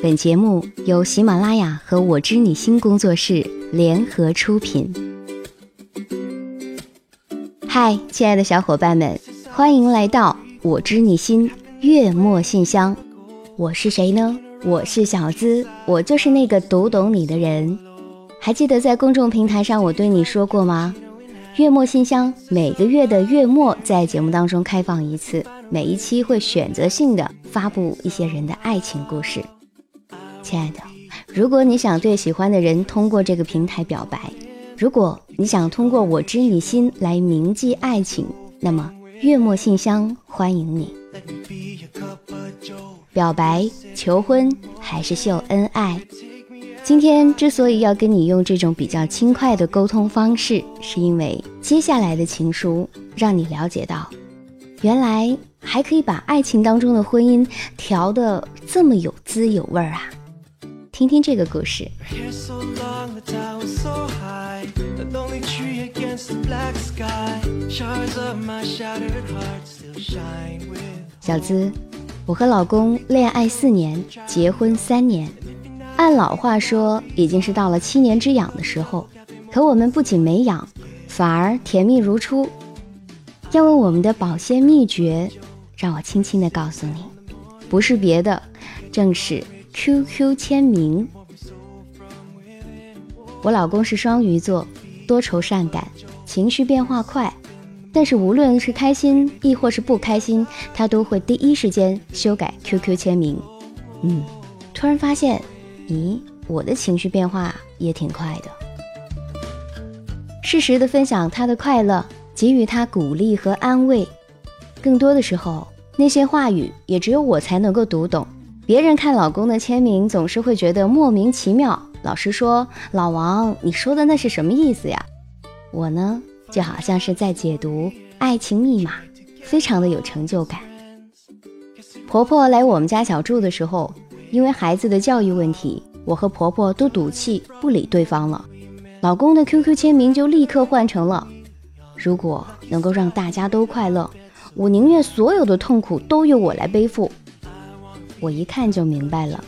本节目由喜马拉雅和我知你心工作室联合出品。嗨，亲爱的小伙伴们，欢迎来到我知你心月末信箱。我是谁呢？我是小资，我就是那个读懂你的人。还记得在公众平台上我对你说过吗？月末信箱每个月的月末在节目当中开放一次，每一期会选择性的发布一些人的爱情故事。亲爱的，如果你想对喜欢的人通过这个平台表白，如果你想通过我知你心来铭记爱情，那么月末信箱欢迎你。表白、求婚还是秀恩爱？今天之所以要跟你用这种比较轻快的沟通方式，是因为接下来的情书让你了解到，原来还可以把爱情当中的婚姻调得这么有滋有味儿啊！听听这个故事。小资，我和老公恋爱四年，结婚三年，按老话说已经是到了七年之痒的时候，可我们不仅没痒，反而甜蜜如初。要问我们的保鲜秘诀，让我轻轻地告诉你，不是别的，正是。QQ 签名。我老公是双鱼座，多愁善感，情绪变化快，但是无论是开心亦或是不开心，他都会第一时间修改 QQ 签名。嗯，突然发现，咦，我的情绪变化也挺快的。适时的分享他的快乐，给予他鼓励和安慰，更多的时候，那些话语也只有我才能够读懂。别人看老公的签名总是会觉得莫名其妙。老实说，老王，你说的那是什么意思呀？我呢，就好像是在解读爱情密码，非常的有成就感。婆婆来我们家小住的时候，因为孩子的教育问题，我和婆婆都赌气不理对方了。老公的 QQ 签名就立刻换成了：如果能够让大家都快乐，我宁愿所有的痛苦都由我来背负。我一看就明白了，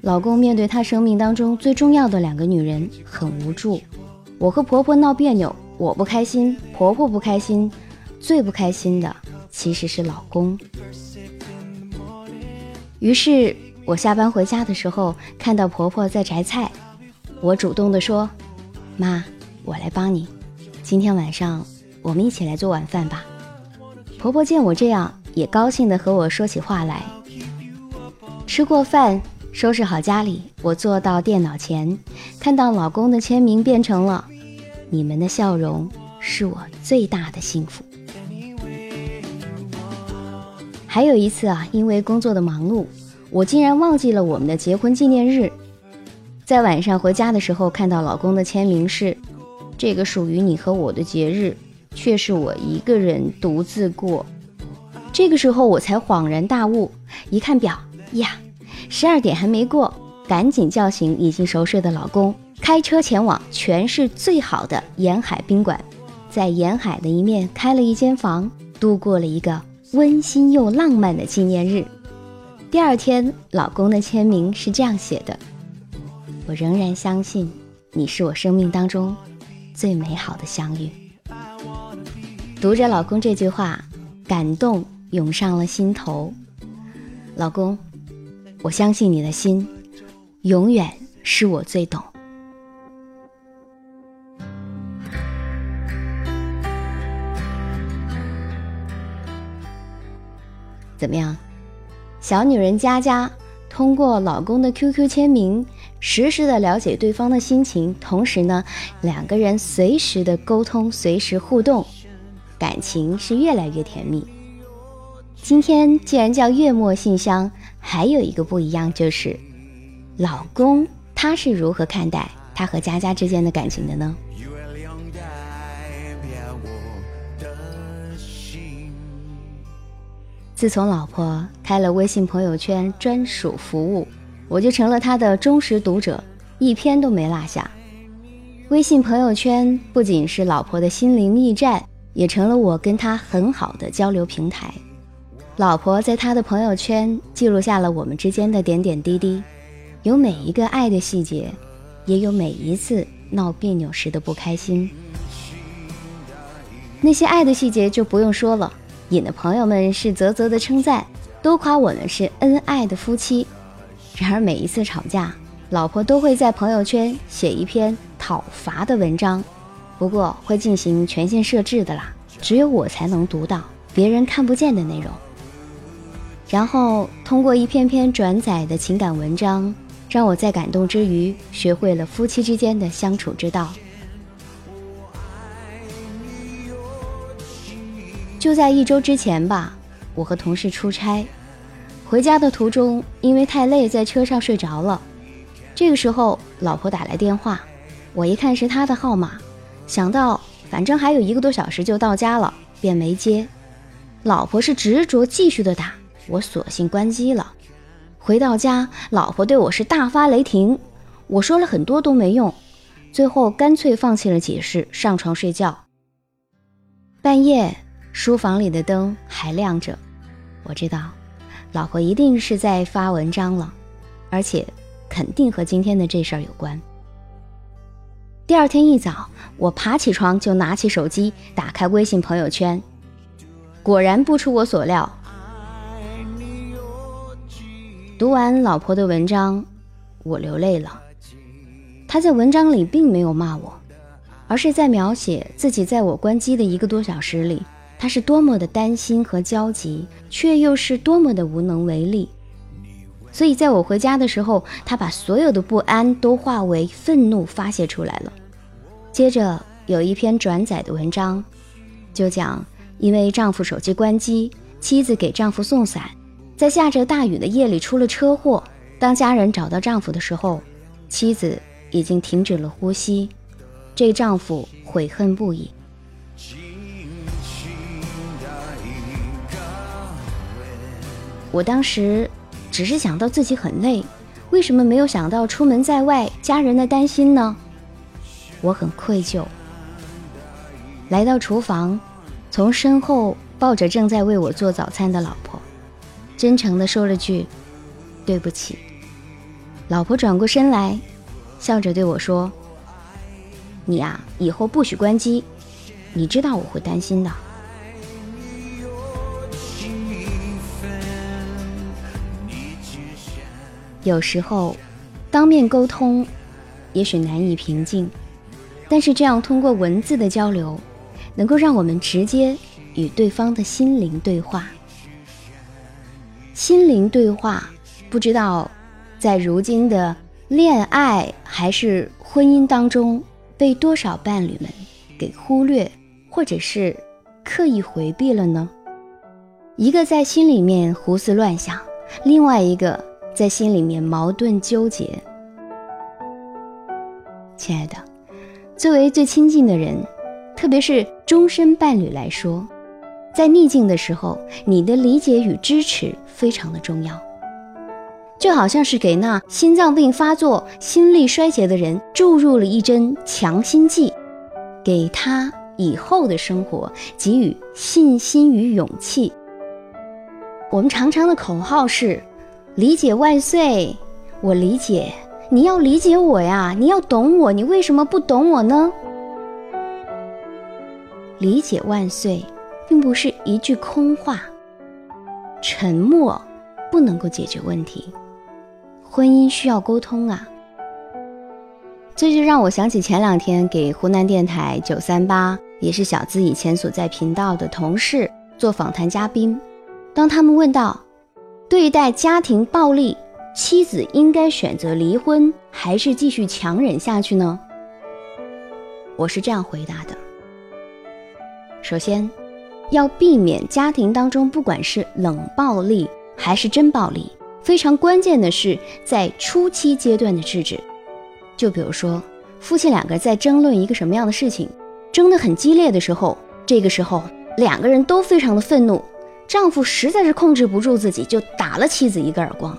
老公面对他生命当中最重要的两个女人很无助。我和婆婆闹别扭，我不开心，婆婆不开心，最不开心的其实是老公。于是我下班回家的时候，看到婆婆在摘菜，我主动的说：“妈，我来帮你，今天晚上我们一起来做晚饭吧。”婆婆见我这样，也高兴的和我说起话来。吃过饭，收拾好家里，我坐到电脑前，看到老公的签名变成了“你们的笑容是我最大的幸福”。还有一次啊，因为工作的忙碌，我竟然忘记了我们的结婚纪念日。在晚上回家的时候，看到老公的签名是“这个属于你和我的节日，却是我一个人独自过”。这个时候我才恍然大悟，一看表。呀，十二点还没过，赶紧叫醒已经熟睡的老公，开车前往全市最好的沿海宾馆，在沿海的一面开了一间房，度过了一个温馨又浪漫的纪念日。第二天，老公的签名是这样写的：“我仍然相信，你是我生命当中最美好的相遇。”读着老公这句话，感动涌上了心头，老公。我相信你的心，永远是我最懂。怎么样，小女人佳佳通过老公的 QQ 签名，实时的了解对方的心情，同时呢，两个人随时的沟通，随时互动，感情是越来越甜蜜。今天既然叫月末信箱。还有一个不一样就是，老公他是如何看待他和佳佳之间的感情的呢？自从老婆开了微信朋友圈专属服务，我就成了他的忠实读者，一篇都没落下。微信朋友圈不仅是老婆的心灵驿站，也成了我跟他很好的交流平台。老婆在他的朋友圈记录下了我们之间的点点滴滴，有每一个爱的细节，也有每一次闹别扭时的不开心。那些爱的细节就不用说了，引的朋友们是啧啧的称赞，都夸我们是恩爱的夫妻。然而每一次吵架，老婆都会在朋友圈写一篇讨伐的文章，不过会进行权限设置的啦，只有我才能读到，别人看不见的内容。然后通过一篇篇转载的情感文章，让我在感动之余，学会了夫妻之间的相处之道。就在一周之前吧，我和同事出差，回家的途中因为太累，在车上睡着了。这个时候，老婆打来电话，我一看是她的号码，想到反正还有一个多小时就到家了，便没接。老婆是执着继续的打。我索性关机了。回到家，老婆对我是大发雷霆。我说了很多都没用，最后干脆放弃了解释，上床睡觉。半夜，书房里的灯还亮着，我知道，老婆一定是在发文章了，而且肯定和今天的这事儿有关。第二天一早，我爬起床就拿起手机，打开微信朋友圈，果然不出我所料。读完老婆的文章，我流泪了。他在文章里并没有骂我，而是在描写自己在我关机的一个多小时里，他是多么的担心和焦急，却又是多么的无能为力。所以，在我回家的时候，他把所有的不安都化为愤怒发泄出来了。接着有一篇转载的文章，就讲因为丈夫手机关机，妻子给丈夫送伞。在下着大雨的夜里出了车祸。当家人找到丈夫的时候，妻子已经停止了呼吸。这丈夫悔恨不已。我当时只是想到自己很累，为什么没有想到出门在外家人的担心呢？我很愧疚。来到厨房，从身后抱着正在为我做早餐的老。真诚地说了句：“对不起。”老婆转过身来，笑着对我说：“你呀，以后不许关机，你知道我会担心的。”有时候，当面沟通也许难以平静，但是这样通过文字的交流，能够让我们直接与对方的心灵对话。心灵对话，不知道在如今的恋爱还是婚姻当中，被多少伴侣们给忽略，或者是刻意回避了呢？一个在心里面胡思乱想，另外一个在心里面矛盾纠结。亲爱的，作为最亲近的人，特别是终身伴侣来说。在逆境的时候，你的理解与支持非常的重要，就好像是给那心脏病发作、心力衰竭的人注入了一针强心剂，给他以后的生活给予信心与勇气。我们常常的口号是“理解万岁”，我理解，你要理解我呀，你要懂我，你为什么不懂我呢？理解万岁。并不是一句空话，沉默不能够解决问题，婚姻需要沟通啊。这就让我想起前两天给湖南电台九三八，也是小资以前所在频道的同事做访谈嘉宾，当他们问到对待家庭暴力，妻子应该选择离婚还是继续强忍下去呢？我是这样回答的：首先。要避免家庭当中不管是冷暴力还是真暴力，非常关键的是在初期阶段的制止。就比如说，夫妻两个在争论一个什么样的事情，争得很激烈的时候，这个时候两个人都非常的愤怒，丈夫实在是控制不住自己，就打了妻子一个耳光，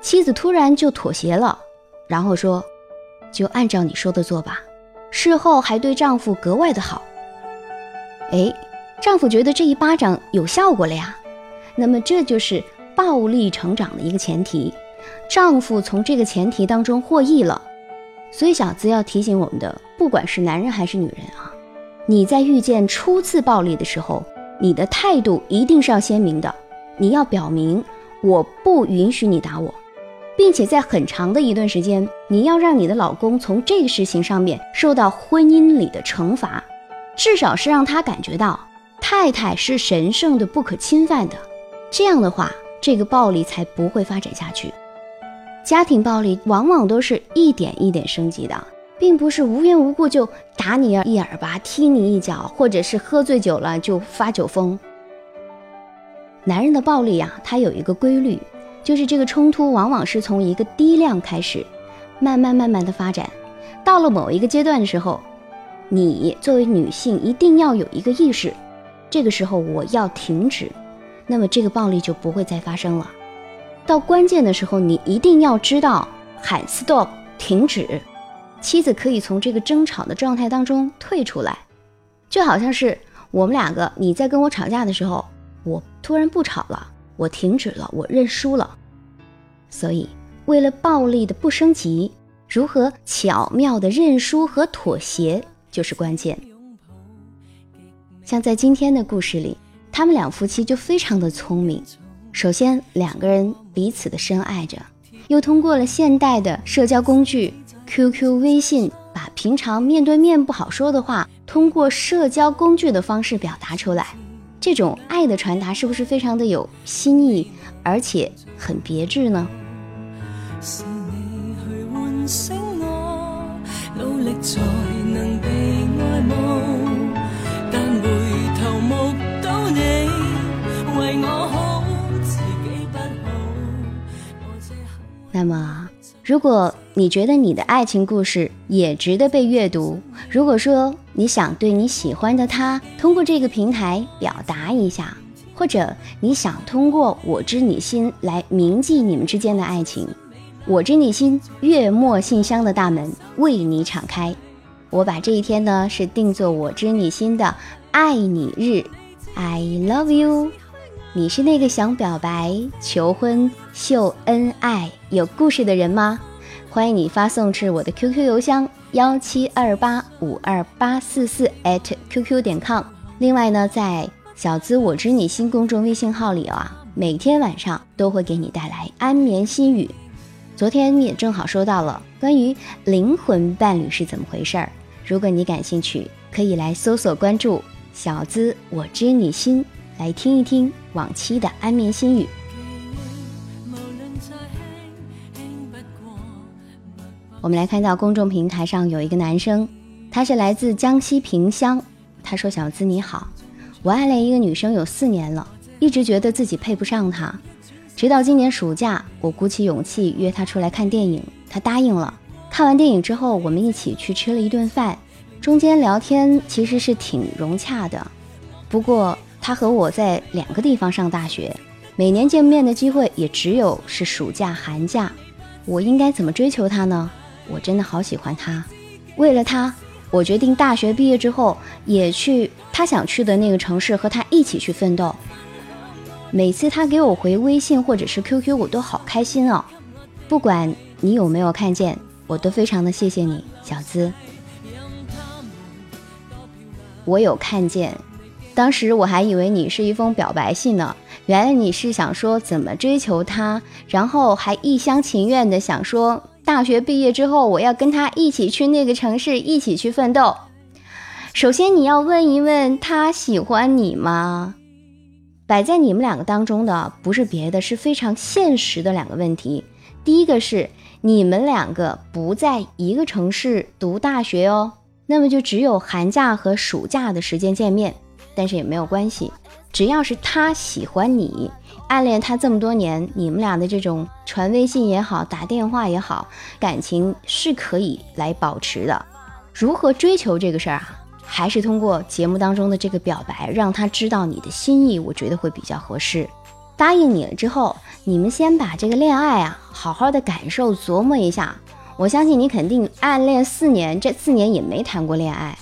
妻子突然就妥协了，然后说：“就按照你说的做吧。”事后还对丈夫格外的好。哎。丈夫觉得这一巴掌有效果了呀，那么这就是暴力成长的一个前提。丈夫从这个前提当中获益了。所以小资要提醒我们的，不管是男人还是女人啊，你在遇见初次暴力的时候，你的态度一定是要鲜明的，你要表明我不允许你打我，并且在很长的一段时间，你要让你的老公从这个事情上面受到婚姻里的惩罚，至少是让他感觉到太太是神圣的、不可侵犯的。这样的话，这个暴力才不会发展下去。家庭暴力往往都是一点一点升级的，并不是无缘无故就打你一耳巴、踢你一脚，或者是喝醉酒了就发酒疯。男人的暴力呀，它有一个规律，就是这个冲突往往是从一个低量开始，慢慢慢慢的发展，到了某一个阶段的时候，你作为女性一定要有一个意识，这个时候我要停止，那么这个暴力就不会再发生了。到关键的时候，你一定要知道喊 stop 停止，妻子可以从这个争吵的状态当中退出来，就好像是我们两个你在跟我吵架的时候，我突然不吵了，我停止了，我认输了。所以，为了暴力的不升级，如何巧妙的认输和妥协就是关键。像在今天的故事里，他们两夫妻就非常的聪明。首先，两个人彼此的深爱着，又通过了现代的社交工具 QQ、微信，把平常面对面不好说的话，通过社交工具的方式表达出来。这种爱的传达是不是非常的有新意，而且很别致呢？是你去唤醒我努力做那么，如果你觉得你的爱情故事也值得被阅读，如果说你想对你喜欢的他通过这个平台表达一下，或者你想通过我知你心来铭记你们之间的爱情，我知你心月末信箱的大门为你敞开。我把这一天呢是定做我知你心的爱你日，I love you。你是那个想表白、求婚、秀恩爱、有故事的人吗？欢迎你发送至我的 QQ 邮箱幺七二八五二八四四 @QQ 点 com。另外呢，在小资我知你心公众微信号里啊，每天晚上都会给你带来安眠心语。昨天你也正好收到了关于灵魂伴侣是怎么回事儿。如果你感兴趣，可以来搜索关注小资我知你心。来听一听往期的安眠心语。我们来看到公众平台上有一个男生，他是来自江西萍乡。他说：“小资你好，我暗恋一个女生有四年了，一直觉得自己配不上她。直到今年暑假，我鼓起勇气约她出来看电影，她答应了。看完电影之后，我们一起去吃了一顿饭，中间聊天其实是挺融洽的，不过。”他和我在两个地方上大学，每年见面的机会也只有是暑假、寒假。我应该怎么追求他呢？我真的好喜欢他，为了他，我决定大学毕业之后也去他想去的那个城市和他一起去奋斗。每次他给我回微信或者是 QQ，我都好开心哦。不管你有没有看见，我都非常的谢谢你，小资。我有看见。当时我还以为你是一封表白信呢，原来你是想说怎么追求他，然后还一厢情愿的想说大学毕业之后我要跟他一起去那个城市，一起去奋斗。首先你要问一问他喜欢你吗？摆在你们两个当中的不是别的，是非常现实的两个问题。第一个是你们两个不在一个城市读大学哦，那么就只有寒假和暑假的时间见面。但是也没有关系，只要是他喜欢你，暗恋他这么多年，你们俩的这种传微信也好，打电话也好，感情是可以来保持的。如何追求这个事儿啊？还是通过节目当中的这个表白，让他知道你的心意，我觉得会比较合适。答应你了之后，你们先把这个恋爱啊，好好的感受琢磨一下。我相信你肯定暗恋四年，这四年也没谈过恋爱。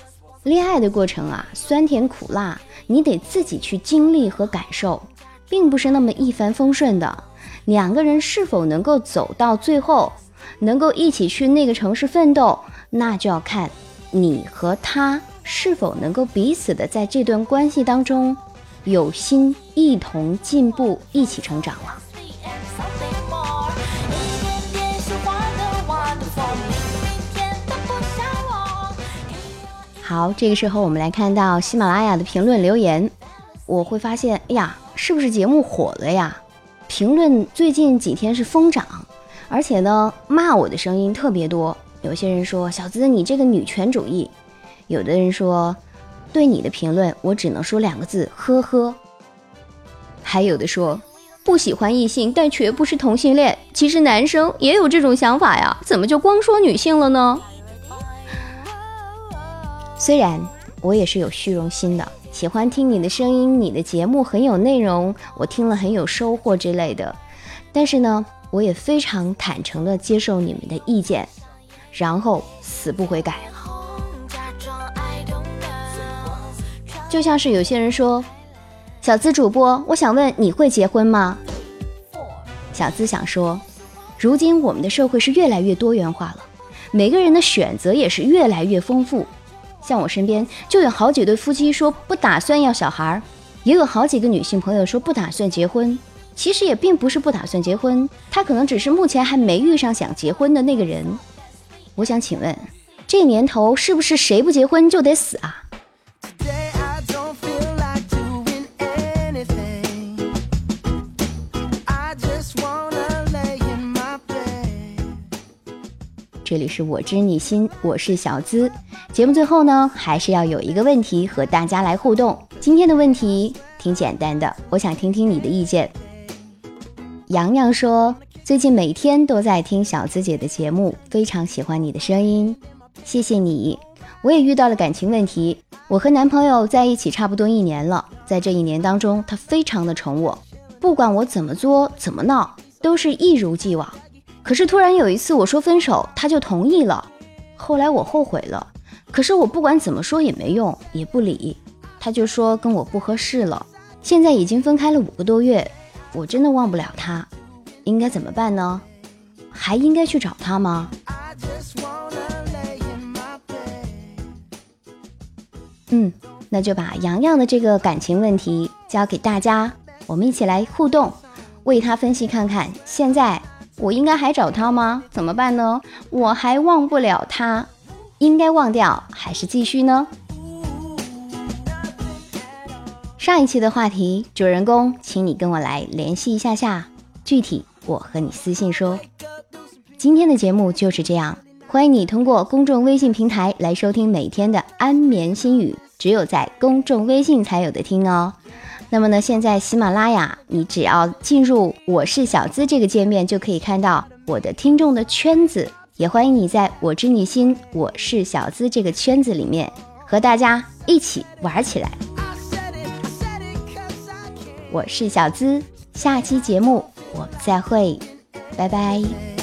恋爱的过程啊，酸甜苦辣，你得自己去经历和感受，并不是那么一帆风顺的。两个人是否能够走到最后，能够一起去那个城市奋斗，那就要看你和他是否能够彼此的在这段关系当中有心一同进步，一起成长了。好，这个时候我们来看到喜马拉雅的评论留言，我会发现，哎呀，是不是节目火了呀？评论最近几天是疯涨，而且呢，骂我的声音特别多。有些人说小资你这个女权主义，有的人说对你的评论我只能说两个字，呵呵。还有的说不喜欢异性，但绝不是同性恋。其实男生也有这种想法呀，怎么就光说女性了呢？虽然我也是有虚荣心的，喜欢听你的声音，你的节目很有内容，我听了很有收获之类的。但是呢，我也非常坦诚的接受你们的意见，然后死不悔改。就像是有些人说，小资主播，我想问你会结婚吗？小资想说，如今我们的社会是越来越多元化了，每个人的选择也是越来越丰富。像我身边就有好几对夫妻说不打算要小孩儿，也有好几个女性朋友说不打算结婚。其实也并不是不打算结婚，她可能只是目前还没遇上想结婚的那个人。我想请问，这年头是不是谁不结婚就得死啊？这里是我知你心，我是小资。节目最后呢，还是要有一个问题和大家来互动。今天的问题挺简单的，我想听听你的意见。洋洋说，最近每天都在听小资姐的节目，非常喜欢你的声音，谢谢你。我也遇到了感情问题，我和男朋友在一起差不多一年了，在这一年当中，他非常的宠我，不管我怎么作怎么闹，都是一如既往。可是突然有一次我说分手，他就同意了。后来我后悔了，可是我不管怎么说也没用，也不理。他就说跟我不合适了。现在已经分开了五个多月，我真的忘不了他，应该怎么办呢？还应该去找他吗？嗯，那就把洋洋的这个感情问题交给大家，我们一起来互动，为他分析看看现在。我应该还找他吗？怎么办呢？我还忘不了他，应该忘掉还是继续呢？上一期的话题，主人公，请你跟我来联系一下下，具体我和你私信说。今天的节目就是这样，欢迎你通过公众微信平台来收听每天的安眠心语，只有在公众微信才有的听哦。那么呢，现在喜马拉雅，你只要进入“我是小资”这个界面，就可以看到我的听众的圈子。也欢迎你在我知你心“我是小资”这个圈子里面和大家一起玩起来。我是小资，下期节目我们再会，拜拜。